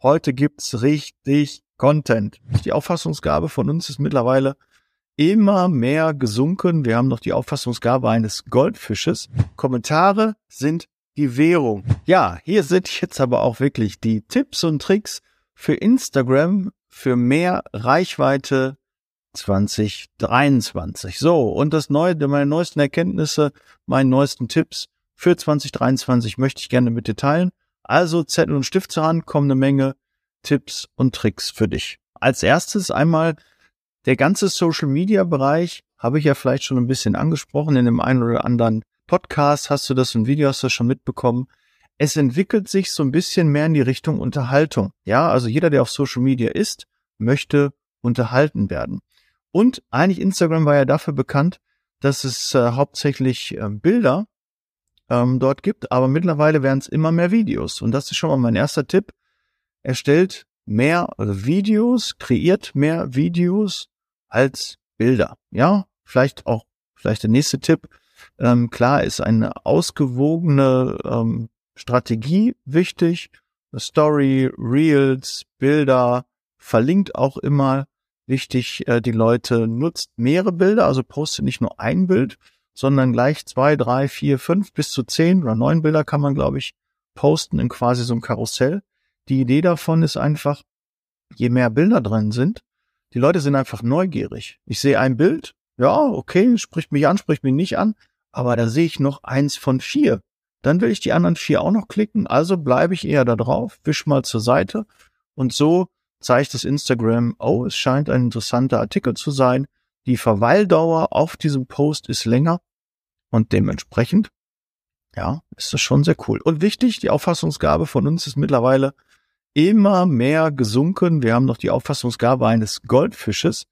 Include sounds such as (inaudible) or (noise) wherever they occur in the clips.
Heute gibt's richtig Content. Die Auffassungsgabe von uns ist mittlerweile immer mehr gesunken. Wir haben noch die Auffassungsgabe eines Goldfisches. Kommentare sind die Währung. Ja, hier sind jetzt aber auch wirklich die Tipps und Tricks für Instagram für mehr Reichweite 2023. So, und das neue, meine neuesten Erkenntnisse, meine neuesten Tipps für 2023 möchte ich gerne mit dir teilen. Also Zettel und Stift zur Hand, kommen eine Menge Tipps und Tricks für dich. Als erstes einmal der ganze Social Media Bereich habe ich ja vielleicht schon ein bisschen angesprochen. In dem einen oder anderen Podcast hast du das und Video hast du das schon mitbekommen. Es entwickelt sich so ein bisschen mehr in die Richtung Unterhaltung. Ja, also jeder, der auf Social Media ist, möchte unterhalten werden. Und eigentlich Instagram war ja dafür bekannt, dass es äh, hauptsächlich äh, Bilder ähm, dort gibt, aber mittlerweile werden es immer mehr Videos. Und das ist schon mal mein erster Tipp. Erstellt mehr Videos, kreiert mehr Videos als Bilder. Ja, vielleicht auch, vielleicht der nächste Tipp. Ähm, klar ist eine ausgewogene ähm, Strategie wichtig. Story, Reels, Bilder, verlinkt auch immer wichtig, äh, die Leute nutzt mehrere Bilder, also postet nicht nur ein Bild, sondern gleich zwei, drei, vier, fünf bis zu zehn oder neun Bilder kann man, glaube ich, posten in quasi so einem Karussell. Die Idee davon ist einfach, je mehr Bilder drin sind, die Leute sind einfach neugierig. Ich sehe ein Bild, ja, okay, spricht mich an, spricht mich nicht an, aber da sehe ich noch eins von vier. Dann will ich die anderen vier auch noch klicken, also bleibe ich eher da drauf, wisch mal zur Seite und so zeigt das Instagram, oh, es scheint ein interessanter Artikel zu sein. Die Verweildauer auf diesem Post ist länger und dementsprechend, ja, ist das schon sehr cool. Und wichtig, die Auffassungsgabe von uns ist mittlerweile immer mehr gesunken. Wir haben noch die Auffassungsgabe eines Goldfisches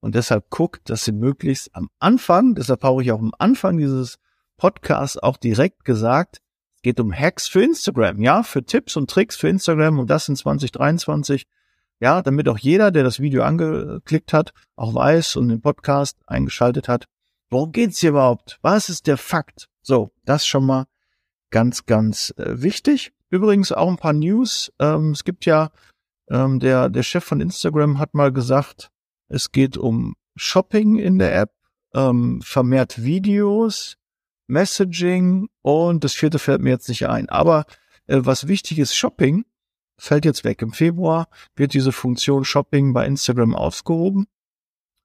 und deshalb guckt, dass sie möglichst am Anfang, deshalb habe ich auch am Anfang dieses Podcasts auch direkt gesagt, es geht um Hacks für Instagram, ja, für Tipps und Tricks für Instagram und das in 2023 ja, damit auch jeder, der das Video angeklickt hat, auch weiß und den Podcast eingeschaltet hat, worum geht's hier überhaupt? Was ist der Fakt? So, das schon mal ganz, ganz äh, wichtig. Übrigens auch ein paar News. Ähm, es gibt ja, ähm, der, der Chef von Instagram hat mal gesagt, es geht um Shopping in der App, ähm, vermehrt Videos, Messaging und das vierte fällt mir jetzt nicht ein. Aber äh, was wichtig ist, Shopping fällt jetzt weg. Im Februar wird diese Funktion Shopping bei Instagram aufgehoben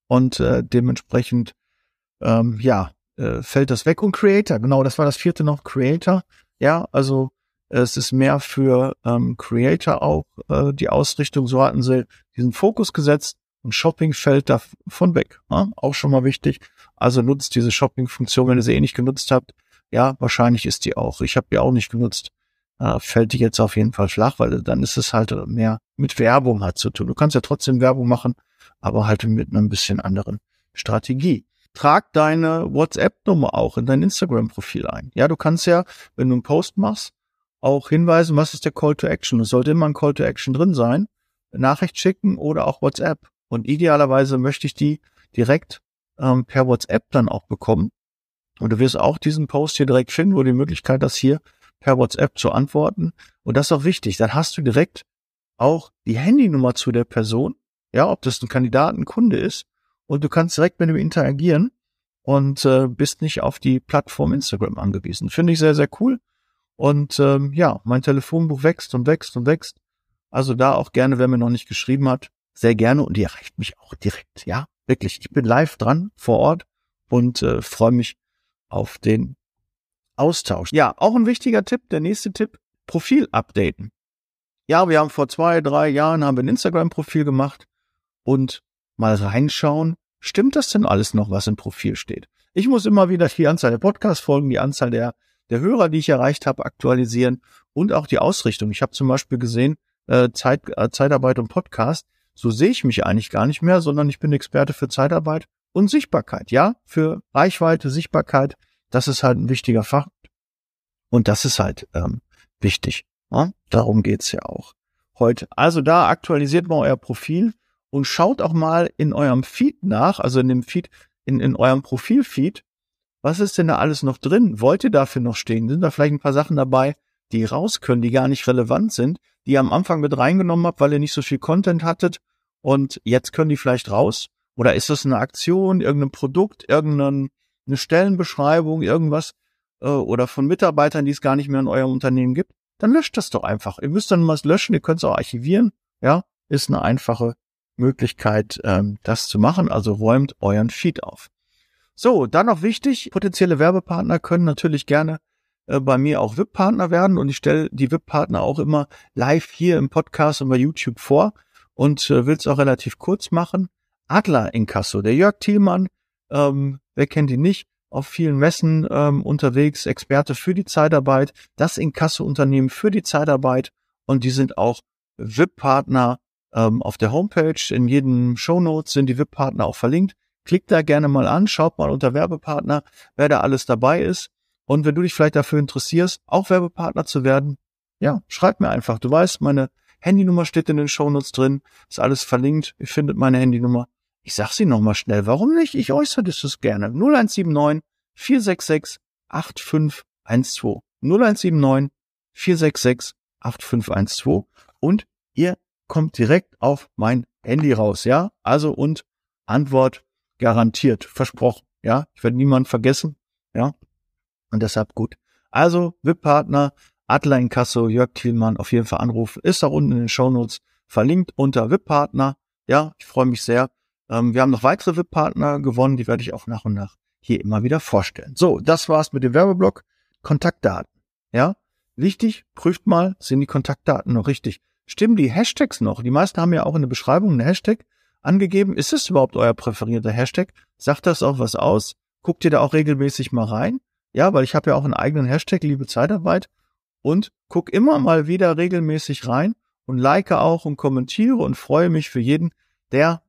und äh, dementsprechend ähm, ja äh, fällt das weg. Und Creator, genau, das war das vierte noch Creator. Ja, also es ist mehr für ähm, Creator auch äh, die Ausrichtung. So hatten sie diesen Fokus gesetzt und Shopping fällt davon weg. Ja? Auch schon mal wichtig. Also nutzt diese Shopping-Funktion, wenn ihr sie eh nicht genutzt habt. Ja, wahrscheinlich ist die auch. Ich habe die auch nicht genutzt äh, fällt dir jetzt auf jeden Fall flach, weil dann ist es halt mehr mit Werbung hat zu tun. Du kannst ja trotzdem Werbung machen, aber halt mit einer ein bisschen anderen Strategie. Trag deine WhatsApp-Nummer auch in dein Instagram-Profil ein. Ja, du kannst ja, wenn du einen Post machst, auch hinweisen, was ist der Call to Action. Es sollte immer ein Call to Action drin sein. Nachricht schicken oder auch WhatsApp. Und idealerweise möchte ich die direkt ähm, per WhatsApp dann auch bekommen. Und du wirst auch diesen Post hier direkt finden, wo die Möglichkeit, das hier per WhatsApp zu antworten. Und das ist auch wichtig. Dann hast du direkt auch die Handynummer zu der Person, ja, ob das ein Kandidat, ein Kunde ist. Und du kannst direkt mit ihm interagieren und äh, bist nicht auf die Plattform Instagram angewiesen. Finde ich sehr, sehr cool. Und ähm, ja, mein Telefonbuch wächst und wächst und wächst. Also da auch gerne, wer mir noch nicht geschrieben hat, sehr gerne und die erreicht mich auch direkt. Ja, wirklich. Ich bin live dran vor Ort und äh, freue mich auf den Austausch. Ja, auch ein wichtiger Tipp, der nächste Tipp, Profil updaten. Ja, wir haben vor zwei, drei Jahren haben wir ein Instagram-Profil gemacht und mal reinschauen, stimmt das denn alles noch, was im Profil steht? Ich muss immer wieder die Anzahl der Podcast-Folgen, die Anzahl der, der Hörer, die ich erreicht habe, aktualisieren und auch die Ausrichtung. Ich habe zum Beispiel gesehen, äh, Zeit, äh, Zeitarbeit und Podcast, so sehe ich mich eigentlich gar nicht mehr, sondern ich bin Experte für Zeitarbeit und Sichtbarkeit. Ja, für Reichweite, Sichtbarkeit, das ist halt ein wichtiger Fakt. Und das ist halt ähm, wichtig. Ja? Darum geht's ja auch heute. Also da aktualisiert mal euer Profil und schaut auch mal in eurem Feed nach, also in dem Feed, in, in eurem Profilfeed, was ist denn da alles noch drin? Wollt ihr dafür noch stehen? Sind da vielleicht ein paar Sachen dabei, die raus können, die gar nicht relevant sind? die ihr am Anfang mit reingenommen habt, weil ihr nicht so viel Content hattet und jetzt können die vielleicht raus? Oder ist das eine Aktion, irgendein Produkt, irgendeine Stellenbeschreibung, irgendwas äh, oder von Mitarbeitern, die es gar nicht mehr in eurem Unternehmen gibt? Dann löscht das doch einfach. Ihr müsst dann was löschen, ihr könnt es auch archivieren. Ja, ist eine einfache Möglichkeit, ähm, das zu machen. Also räumt euren Feed auf. So, dann noch wichtig, potenzielle Werbepartner können natürlich gerne äh, bei mir auch VIP-Partner werden und ich stelle die VIP-Partner auch immer live hier im Podcast und bei YouTube vor und äh, will es auch relativ kurz machen. Adler Inkasso, der Jörg Thielmann, ähm, wer kennt ihn nicht, auf vielen Messen ähm, unterwegs, Experte für die Zeitarbeit, das Inkasso-Unternehmen für die Zeitarbeit und die sind auch VIP-Partner ähm, auf der Homepage. In jedem Show Notes sind die VIP-Partner auch verlinkt. Klickt da gerne mal an, schaut mal unter Werbepartner, wer da alles dabei ist. Und wenn du dich vielleicht dafür interessierst, auch Werbepartner zu werden, ja, schreib mir einfach. Du weißt, meine Handynummer steht in den Shownotes drin, ist alles verlinkt. Ihr findet meine Handynummer. Ich sag sie nochmal schnell. Warum nicht? Ich äußere das gerne. 0179 466 8512. 0179 466 8512. Und ihr kommt direkt auf mein Handy raus, ja? Also und Antwort garantiert, versprochen, ja? Ich werde niemanden vergessen, ja? Und deshalb gut. Also VIP-Partner, Adler Inkasso, Jörg Thielmann auf jeden Fall anrufen. Ist auch unten in den Shownotes verlinkt unter VIP-Partner. Ja, ich freue mich sehr. Ähm, wir haben noch weitere VIP-Partner gewonnen, die werde ich auch nach und nach hier immer wieder vorstellen. So, das war's mit dem Werbeblock. Kontaktdaten. Ja, wichtig, prüft mal, sind die Kontaktdaten noch richtig? Stimmen die Hashtags noch? Die meisten haben ja auch in der Beschreibung einen Hashtag angegeben. Ist es überhaupt euer präferierter Hashtag? Sagt das auch was aus? Guckt ihr da auch regelmäßig mal rein? Ja, weil ich habe ja auch einen eigenen Hashtag, liebe Zeitarbeit und guck immer mal wieder regelmäßig rein und like auch und kommentiere und freue mich für jeden, der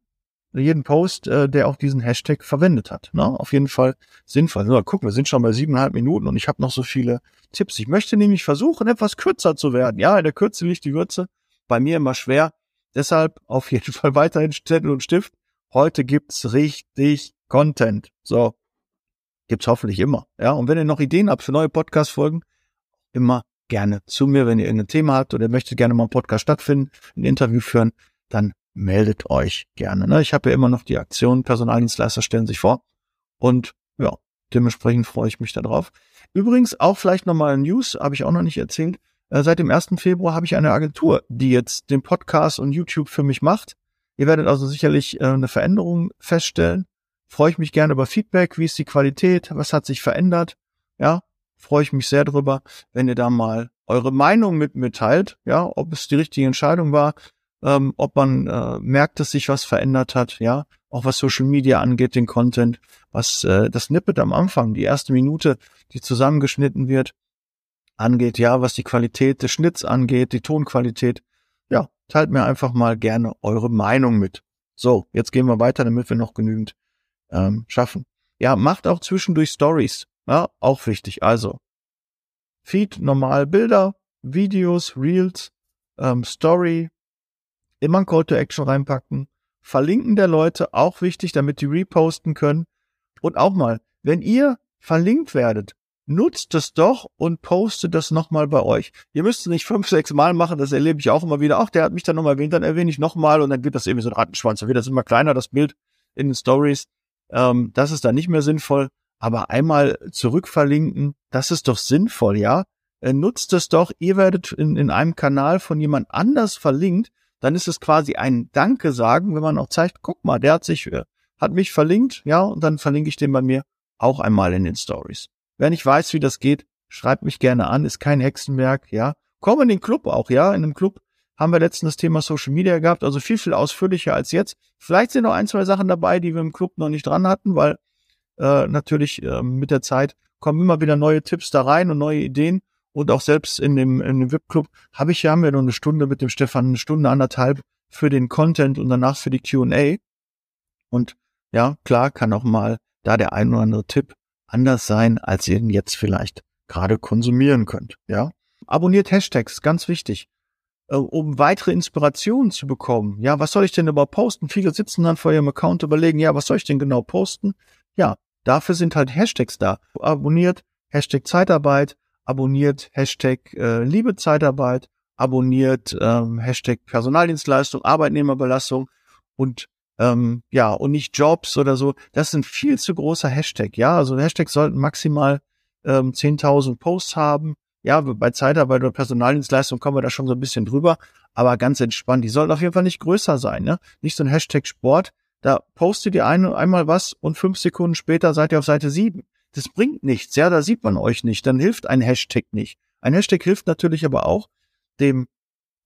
jeden Post, äh, der auch diesen Hashtag verwendet hat. Na, auf jeden Fall sinnvoll. So, guck, wir sind schon bei siebeneinhalb Minuten und ich habe noch so viele Tipps. Ich möchte nämlich versuchen, etwas kürzer zu werden. Ja, in der Kürze liegt die Würze. Bei mir immer schwer. Deshalb auf jeden Fall (laughs) weiterhin Zettel und Stift. Heute gibt's richtig Content. So. Gibt's hoffentlich immer. Ja, und wenn ihr noch Ideen habt für neue Podcast-Folgen, immer gerne zu mir, wenn ihr irgendein Thema habt oder möchtet gerne mal ein Podcast stattfinden, ein Interview führen, dann meldet euch gerne. Ne? Ich habe ja immer noch die Aktion, Personaldienstleister stellen sich vor. Und ja, dementsprechend freue ich mich darauf. Übrigens auch vielleicht nochmal News, habe ich auch noch nicht erzählt. Äh, seit dem 1. Februar habe ich eine Agentur, die jetzt den Podcast und YouTube für mich macht. Ihr werdet also sicherlich äh, eine Veränderung feststellen. Freue ich mich gerne über Feedback. Wie ist die Qualität? Was hat sich verändert? Ja, freue ich mich sehr drüber, wenn ihr da mal eure Meinung mit mir teilt, ja, ob es die richtige Entscheidung war, ähm, ob man äh, merkt, dass sich was verändert hat, ja, auch was Social Media angeht, den Content, was äh, das Nippet am Anfang, die erste Minute, die zusammengeschnitten wird, angeht, ja, was die Qualität des Schnitts angeht, die Tonqualität, ja, teilt mir einfach mal gerne eure Meinung mit. So, jetzt gehen wir weiter, damit wir noch genügend ähm, schaffen. Ja, macht auch zwischendurch Stories. Ja, auch wichtig. Also, Feed, normal Bilder, Videos, Reels, ähm, Story, immer ein Call to Action reinpacken. Verlinken der Leute, auch wichtig, damit die reposten können. Und auch mal, wenn ihr verlinkt werdet, nutzt es doch und postet das nochmal bei euch. Ihr müsst es nicht fünf, sechs Mal machen, das erlebe ich auch immer wieder. Ach, der hat mich dann nochmal erwähnt, dann erwähne ich nochmal und dann gibt das irgendwie so ein Rattenschwanz. Dann wird das immer kleiner, das Bild in den Stories. Ähm, das ist dann nicht mehr sinnvoll. Aber einmal zurückverlinken, das ist doch sinnvoll, ja? Äh, nutzt es doch, ihr werdet in, in einem Kanal von jemand anders verlinkt, dann ist es quasi ein Danke sagen, wenn man auch zeigt, guck mal, der hat sich, äh, hat mich verlinkt, ja, und dann verlinke ich den bei mir auch einmal in den Stories. Wer nicht weiß, wie das geht, schreibt mich gerne an, ist kein Hexenwerk, ja. Komm in den Club auch, ja. In dem Club haben wir letztens das Thema Social Media gehabt, also viel, viel ausführlicher als jetzt. Vielleicht sind noch ein, zwei Sachen dabei, die wir im Club noch nicht dran hatten, weil äh, natürlich äh, mit der Zeit kommen immer wieder neue Tipps da rein und neue Ideen. Und auch selbst in dem, in dem VIP-Club habe ich ja, haben wir nur eine Stunde mit dem Stefan, eine Stunde, anderthalb für den Content und danach für die Q&A. Und ja, klar kann auch mal da der ein oder andere Tipp anders sein, als ihr ihn jetzt vielleicht gerade konsumieren könnt. Ja, abonniert Hashtags, ganz wichtig, äh, um weitere Inspirationen zu bekommen. Ja, was soll ich denn überhaupt posten? Viele sitzen dann vor ihrem Account überlegen, ja, was soll ich denn genau posten? Ja, dafür sind halt Hashtags da. Abonniert Hashtag Zeitarbeit, abonniert Hashtag äh, Liebe Zeitarbeit abonniert, ähm, Hashtag Personaldienstleistung, Arbeitnehmerbelastung und ähm, ja, und nicht Jobs oder so. Das sind viel zu großer Hashtag, ja. Also Hashtags sollten maximal ähm, 10.000 Posts haben. Ja, bei Zeitarbeit oder Personaldienstleistung kommen wir da schon so ein bisschen drüber, aber ganz entspannt. Die sollten auf jeden Fall nicht größer sein, ne? Nicht so ein Hashtag Sport. Da postet ihr ein, einmal was und fünf Sekunden später seid ihr auf Seite sieben. Das bringt nichts, ja, da sieht man euch nicht. Dann hilft ein Hashtag nicht. Ein Hashtag hilft natürlich aber auch dem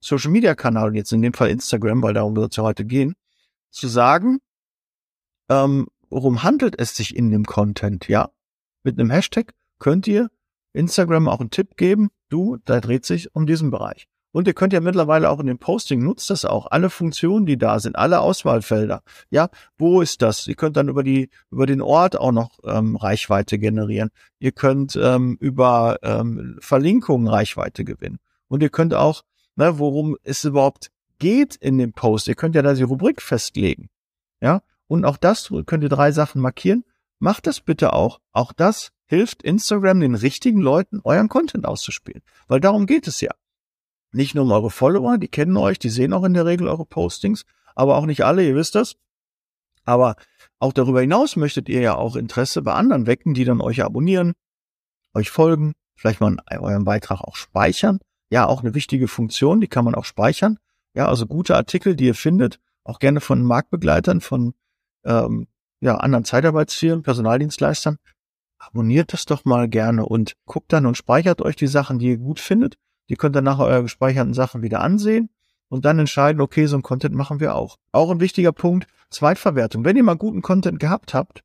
Social Media Kanal, jetzt in dem Fall Instagram, weil darum wird es ja heute gehen, zu sagen, ähm, worum handelt es sich in dem Content, ja? Mit einem Hashtag könnt ihr Instagram auch einen Tipp geben, du, da dreht sich um diesen Bereich. Und ihr könnt ja mittlerweile auch in dem Posting, nutzt das auch, alle Funktionen, die da sind, alle Auswahlfelder. Ja, wo ist das? Ihr könnt dann über die, über den Ort auch noch ähm, Reichweite generieren. Ihr könnt ähm, über ähm, Verlinkungen Reichweite gewinnen. Und ihr könnt auch, ne, worum es überhaupt geht in dem Post. Ihr könnt ja da die Rubrik festlegen. Ja, und auch das könnt ihr drei Sachen markieren. Macht das bitte auch. Auch das hilft Instagram den richtigen Leuten euren Content auszuspielen. Weil darum geht es ja. Nicht nur um eure Follower, die kennen euch, die sehen auch in der Regel eure Postings, aber auch nicht alle, ihr wisst das. Aber auch darüber hinaus möchtet ihr ja auch Interesse bei anderen wecken, die dann euch abonnieren, euch folgen, vielleicht mal euren Beitrag auch speichern. Ja, auch eine wichtige Funktion, die kann man auch speichern. Ja, also gute Artikel, die ihr findet, auch gerne von Marktbegleitern, von ähm, ja, anderen Zeitarbeitsfirmen, Personaldienstleistern. Abonniert das doch mal gerne und guckt dann und speichert euch die Sachen, die ihr gut findet die könnt ihr nachher eure gespeicherten Sachen wieder ansehen und dann entscheiden, okay, so ein Content machen wir auch. Auch ein wichtiger Punkt, Zweitverwertung. Wenn ihr mal guten Content gehabt habt,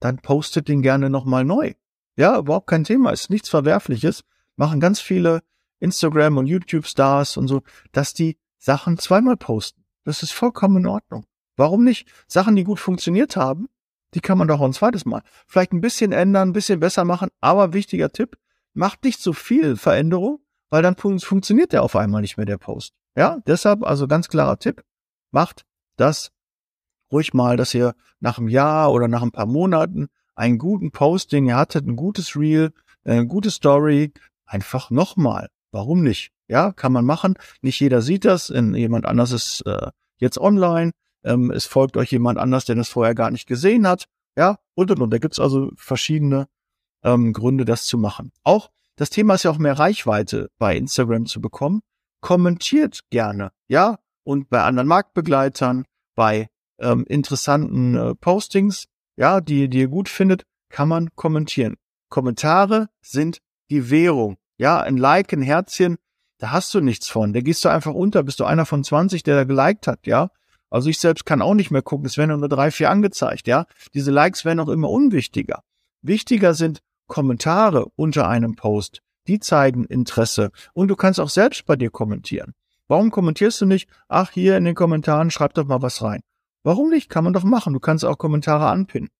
dann postet den gerne nochmal neu. Ja, überhaupt kein Thema, ist nichts Verwerfliches. Machen ganz viele Instagram und YouTube Stars und so, dass die Sachen zweimal posten. Das ist vollkommen in Ordnung. Warum nicht? Sachen, die gut funktioniert haben, die kann man doch auch ein zweites Mal. Vielleicht ein bisschen ändern, ein bisschen besser machen, aber wichtiger Tipp, macht nicht so viel Veränderung, weil dann fun funktioniert der auf einmal nicht mehr, der Post. Ja, deshalb also ganz klarer Tipp, macht das ruhig mal, dass ihr nach einem Jahr oder nach ein paar Monaten einen guten Post, den ihr hattet, ein gutes Reel, äh, eine gute Story, einfach nochmal. Warum nicht? Ja, kann man machen. Nicht jeder sieht das. Jemand anders ist äh, jetzt online. Ähm, es folgt euch jemand anders, der das vorher gar nicht gesehen hat. Ja, und und und. Da gibt's also verschiedene ähm, Gründe, das zu machen. Auch das Thema ist ja auch mehr Reichweite bei Instagram zu bekommen. Kommentiert gerne, ja, und bei anderen Marktbegleitern, bei ähm, interessanten äh, Postings, ja, die, die ihr gut findet, kann man kommentieren. Kommentare sind die Währung. Ja, ein Like, ein Herzchen, da hast du nichts von. Da gehst du einfach unter, bist du einer von 20, der da geliked hat, ja. Also ich selbst kann auch nicht mehr gucken, es werden nur drei, vier angezeigt, ja. Diese Likes werden auch immer unwichtiger. Wichtiger sind Kommentare unter einem Post, die zeigen Interesse. Und du kannst auch selbst bei dir kommentieren. Warum kommentierst du nicht? Ach, hier in den Kommentaren schreib doch mal was rein. Warum nicht? Kann man doch machen. Du kannst auch Kommentare anpinnen.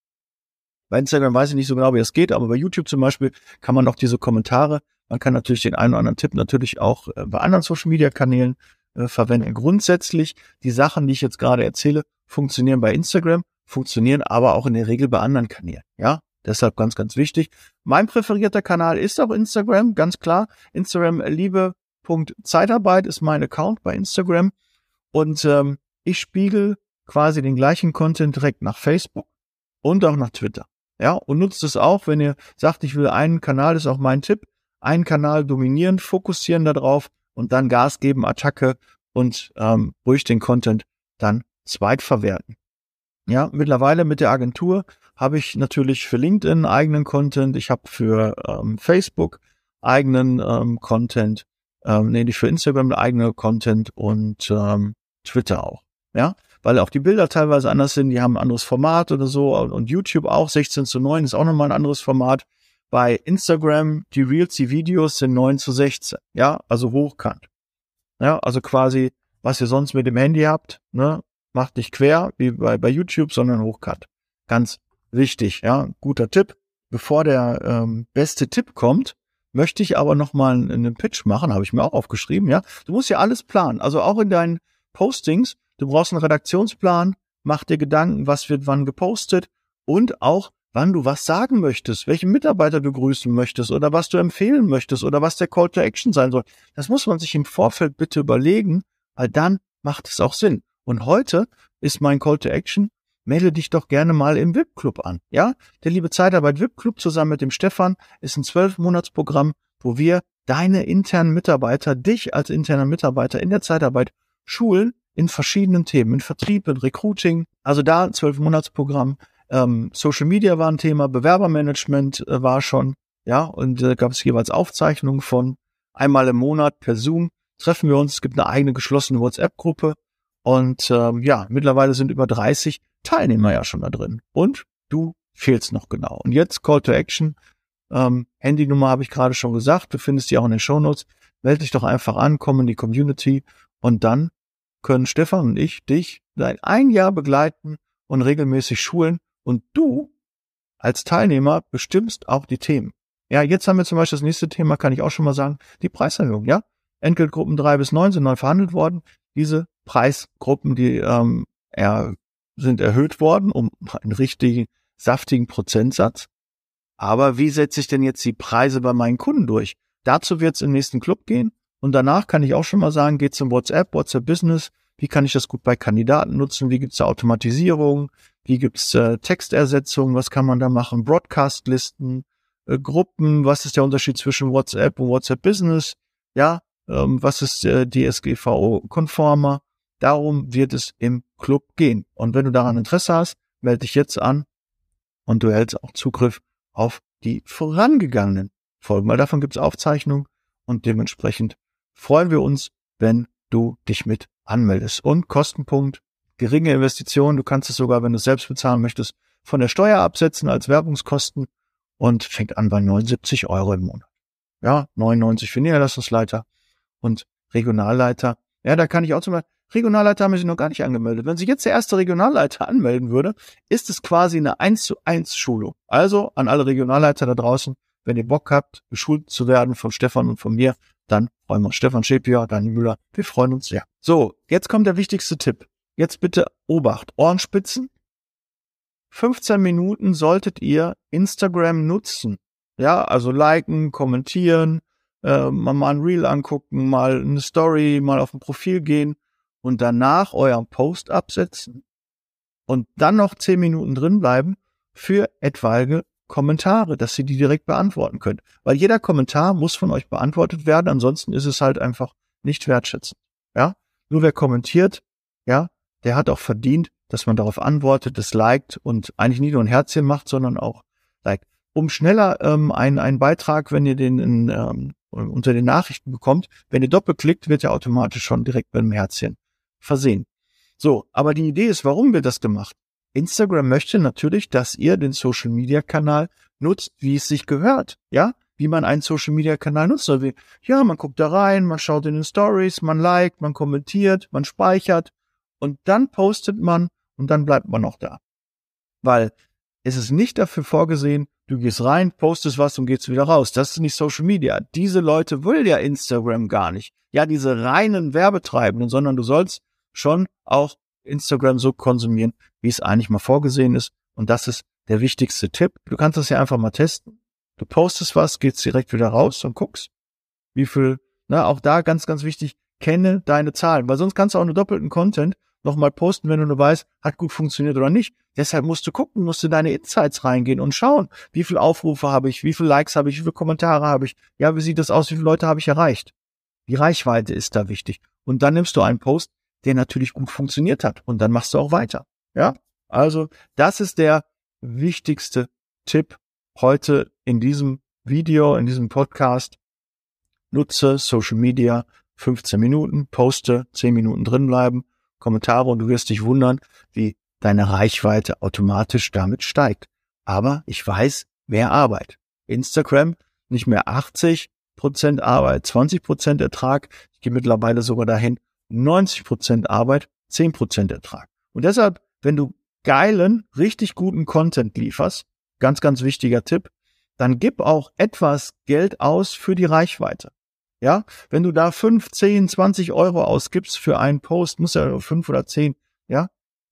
Bei Instagram weiß ich nicht so genau, wie das geht, aber bei YouTube zum Beispiel kann man auch diese Kommentare, man kann natürlich den einen oder anderen Tipp natürlich auch äh, bei anderen Social Media Kanälen äh, verwenden. Grundsätzlich, die Sachen, die ich jetzt gerade erzähle, funktionieren bei Instagram, funktionieren aber auch in der Regel bei anderen Kanälen. Ja, Deshalb ganz, ganz wichtig. Mein präferierter Kanal ist auch Instagram, ganz klar. Instagram liebe.zeitarbeit ist mein Account bei Instagram. Und ähm, ich spiegel quasi den gleichen Content direkt nach Facebook und auch nach Twitter. Ja, und nutzt es auch, wenn ihr sagt, ich will einen Kanal, ist auch mein Tipp, einen Kanal dominieren, fokussieren darauf und dann Gas geben, Attacke und ähm, ruhig den Content dann zweitverwerten. Ja, mittlerweile mit der Agentur habe ich natürlich für LinkedIn eigenen Content, ich habe für ähm, Facebook eigenen ähm, Content, ähm, nee, nicht für Instagram eigene Content und ähm, Twitter auch. Ja, weil auch die Bilder teilweise anders sind, die haben ein anderes Format oder so und YouTube auch 16 zu 9 ist auch nochmal ein anderes Format. Bei Instagram, die Reels, die Videos sind 9 zu 16, ja, also hochkant. Ja, also quasi, was ihr sonst mit dem Handy habt, ne, macht nicht quer wie bei, bei YouTube, sondern hochkant. Ganz wichtig, ja, guter Tipp. Bevor der ähm, beste Tipp kommt, möchte ich aber noch mal einen Pitch machen, habe ich mir auch aufgeschrieben, ja. Du musst ja alles planen, also auch in deinen Postings, du brauchst einen Redaktionsplan, mach dir Gedanken, was wird wann gepostet und auch wann du was sagen möchtest, welchen Mitarbeiter du grüßen möchtest oder was du empfehlen möchtest oder was der Call to Action sein soll. Das muss man sich im Vorfeld bitte überlegen, weil dann macht es auch Sinn. Und heute ist mein Call to Action, melde dich doch gerne mal im VIP-Club an. Ja, der liebe Zeitarbeit VIP-Club zusammen mit dem Stefan ist ein zwölf-Monats-Programm, wo wir deine internen Mitarbeiter, dich als interner Mitarbeiter in der Zeitarbeit schulen in verschiedenen Themen, in Vertrieb, in Recruiting. Also da ein zwölf-Monats-Programm. Ähm, Social Media war ein Thema, Bewerbermanagement äh, war schon, ja, und äh, gab es jeweils Aufzeichnungen von einmal im Monat per Zoom treffen wir uns. Es gibt eine eigene geschlossene WhatsApp-Gruppe und ähm, ja, mittlerweile sind über 30 Teilnehmer ja schon da drin. Und du fehlst noch genau. Und jetzt Call to Action. Ähm, Handynummer habe ich gerade schon gesagt. Du findest die auch in den Shownotes. Melde dich doch einfach an, komm in die Community und dann können Stefan und ich dich ein Jahr begleiten und regelmäßig schulen und du als Teilnehmer bestimmst auch die Themen. Ja, jetzt haben wir zum Beispiel das nächste Thema, kann ich auch schon mal sagen, die Preiserhöhung, ja? Entgeltgruppen drei bis neun sind neu verhandelt worden. Diese Preisgruppen, die ähm, er, sind erhöht worden um einen richtigen, saftigen Prozentsatz. Aber wie setze ich denn jetzt die Preise bei meinen Kunden durch? Dazu wird es im nächsten Club gehen. Und danach kann ich auch schon mal sagen, geht zum WhatsApp, WhatsApp Business. Wie kann ich das gut bei Kandidaten nutzen? Wie gibt's da Automatisierung? Wie gibt's äh, Textersetzung? Was kann man da machen? Broadcast-Listen, äh, Gruppen. Was ist der Unterschied zwischen WhatsApp und WhatsApp Business? Ja, ähm, was ist äh, DSGVO-konformer? Darum wird es im Club gehen. Und wenn du daran Interesse hast, melde dich jetzt an und du erhältst auch Zugriff auf die vorangegangenen Folgen, weil davon gibt's Aufzeichnungen und dementsprechend freuen wir uns, wenn du dich mit anmeldest. Und Kostenpunkt, geringe Investitionen, du kannst es sogar, wenn du es selbst bezahlen möchtest, von der Steuer absetzen als Werbungskosten und fängt an bei 79 Euro im Monat. Ja, 99 für Niederlassungsleiter und Regionalleiter. Ja, da kann ich auch zum Beispiel, Regionalleiter haben sich noch gar nicht angemeldet. Wenn sich jetzt der erste Regionalleiter (laughs) anmelden würde, ist es quasi eine 1 zu 1 Schulung. Also an alle Regionalleiter da draußen, wenn ihr Bock habt, geschult zu werden von Stefan und von mir, dann freuen wir uns. Stefan Schäpier, Daniel Müller, wir freuen uns sehr. So, jetzt kommt der wichtigste Tipp. Jetzt bitte Obacht, Ohrenspitzen. 15 Minuten solltet ihr Instagram nutzen. Ja, also liken, kommentieren, äh, mal ein Reel angucken, mal eine Story, mal auf ein Profil gehen und danach euren Post absetzen und dann noch 10 Minuten drin bleiben für etwaige Kommentare, dass ihr die direkt beantworten könnt. Weil jeder Kommentar muss von euch beantwortet werden, ansonsten ist es halt einfach nicht wertschätzend. Ja, nur wer kommentiert, ja, der hat auch verdient, dass man darauf antwortet, das liked und eigentlich nicht nur ein Herzchen macht, sondern auch liked. Um schneller ähm, einen, einen Beitrag, wenn ihr den in, ähm, unter den Nachrichten bekommt, wenn ihr doppelklickt, wird er automatisch schon direkt mit einem Herzchen versehen. So, aber die Idee ist, warum wird das gemacht? Instagram möchte natürlich, dass ihr den Social Media Kanal nutzt, wie es sich gehört. Ja, wie man einen Social Media Kanal nutzt. Also, ja, man guckt da rein, man schaut in den Stories, man liked, man kommentiert, man speichert und dann postet man und dann bleibt man noch da. Weil es ist nicht dafür vorgesehen, du gehst rein, postest was und gehst wieder raus. Das ist nicht Social Media. Diese Leute will ja Instagram gar nicht. Ja, diese reinen Werbetreibenden, sondern du sollst schon auch Instagram so konsumieren, wie es eigentlich mal vorgesehen ist. Und das ist der wichtigste Tipp. Du kannst das ja einfach mal testen. Du postest was, gehst direkt wieder raus und guckst, wie viel, na, auch da ganz, ganz wichtig, kenne deine Zahlen, weil sonst kannst du auch nur doppelten Content nochmal posten, wenn du nur weißt, hat gut funktioniert oder nicht. Deshalb musst du gucken, musst du deine Insights reingehen und schauen, wie viel Aufrufe habe ich, wie viele Likes habe ich, wie viele Kommentare habe ich, ja, wie sieht das aus, wie viele Leute habe ich erreicht. Die Reichweite ist da wichtig. Und dann nimmst du einen Post, der natürlich gut funktioniert hat. Und dann machst du auch weiter. Ja, also das ist der wichtigste Tipp heute in diesem Video, in diesem Podcast. Nutze Social Media 15 Minuten, poste 10 Minuten drin bleiben, Kommentare und du wirst dich wundern, wie deine Reichweite automatisch damit steigt. Aber ich weiß, mehr Arbeit. Instagram nicht mehr 80 Prozent Arbeit, 20 Prozent Ertrag. Ich gehe mittlerweile sogar dahin, 90 Prozent Arbeit, 10 Prozent Ertrag. Und deshalb, wenn du geilen, richtig guten Content lieferst, ganz, ganz wichtiger Tipp, dann gib auch etwas Geld aus für die Reichweite. Ja, wenn du da 5, 10, 20 Euro ausgibst für einen Post, muss ja 5 oder 10, ja,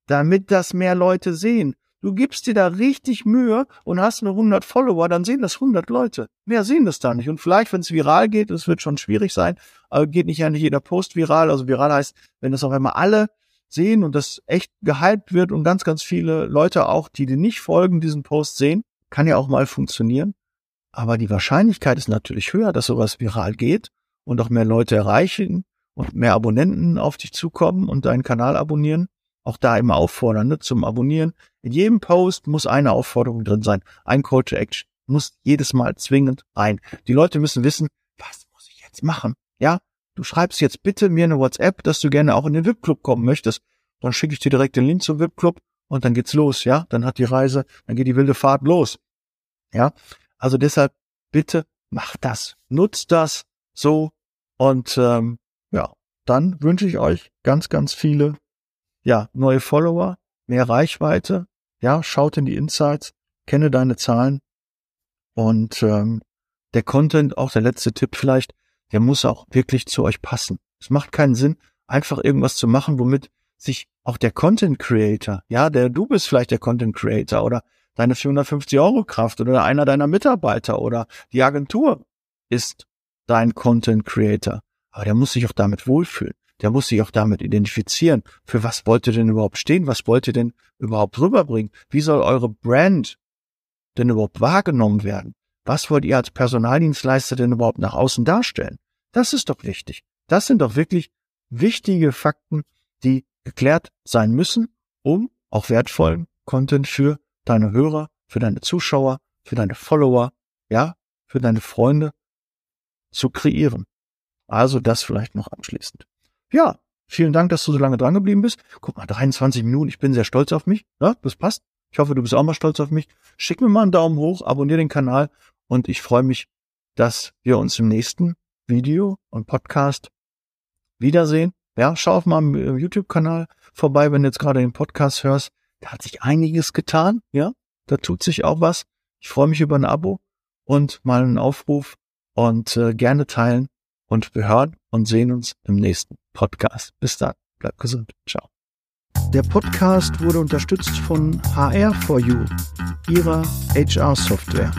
damit das mehr Leute sehen. Du gibst dir da richtig Mühe und hast nur 100 Follower, dann sehen das 100 Leute. Mehr sehen das da nicht. Und vielleicht, wenn es viral geht, das wird schon schwierig sein, aber geht nicht nicht jeder Post viral. Also viral heißt, wenn das auf einmal alle sehen und das echt gehypt wird und ganz, ganz viele Leute auch, die dir nicht folgen, diesen Post sehen, kann ja auch mal funktionieren. Aber die Wahrscheinlichkeit ist natürlich höher, dass sowas viral geht und auch mehr Leute erreichen und mehr Abonnenten auf dich zukommen und deinen Kanal abonnieren. Auch da immer auffordern ne, zum Abonnieren. In jedem Post muss eine Aufforderung drin sein. Ein Call to Action muss jedes Mal zwingend rein. Die Leute müssen wissen, was muss ich jetzt machen? Ja, du schreibst jetzt bitte mir eine WhatsApp, dass du gerne auch in den VIP-Club kommen möchtest. Dann schicke ich dir direkt den Link zum VIP-Club und dann geht's los, ja? Dann hat die Reise, dann geht die wilde Fahrt los. Ja? Also deshalb bitte mach das, nutzt das so und ähm, ja, dann wünsche ich euch ganz, ganz viele ja neue Follower, mehr Reichweite. Ja, schaut in die Insights, kenne deine Zahlen und ähm, der Content, auch der letzte Tipp vielleicht, der muss auch wirklich zu euch passen. Es macht keinen Sinn, einfach irgendwas zu machen, womit sich auch der Content Creator, ja, der du bist vielleicht der Content Creator oder deine 450 Euro Kraft oder einer deiner Mitarbeiter oder die Agentur ist dein Content Creator. Aber der muss sich auch damit wohlfühlen. Der muss sich auch damit identifizieren. Für was wollt ihr denn überhaupt stehen? Was wollt ihr denn überhaupt rüberbringen? Wie soll eure Brand denn überhaupt wahrgenommen werden? Was wollt ihr als Personaldienstleister denn überhaupt nach außen darstellen? Das ist doch wichtig. Das sind doch wirklich wichtige Fakten, die geklärt sein müssen, um auch wertvollen Content für deine Hörer, für deine Zuschauer, für deine Follower, ja, für deine Freunde zu kreieren. Also das vielleicht noch abschließend. Ja, vielen Dank, dass du so lange dran geblieben bist. Guck mal, 23 Minuten, ich bin sehr stolz auf mich. Ja, das passt. Ich hoffe, du bist auch mal stolz auf mich. Schick mir mal einen Daumen hoch, abonniere den Kanal und ich freue mich, dass wir uns im nächsten Video und Podcast wiedersehen. Ja, schau auf meinem YouTube-Kanal vorbei, wenn du jetzt gerade den Podcast hörst. Da hat sich einiges getan, ja. Da tut sich auch was. Ich freue mich über ein Abo und mal einen Aufruf und äh, gerne teilen und wir hören und sehen uns im nächsten Podcast. Bis dann, Bleib gesund. Ciao. Der Podcast wurde unterstützt von HR4U, ihrer HR-Software.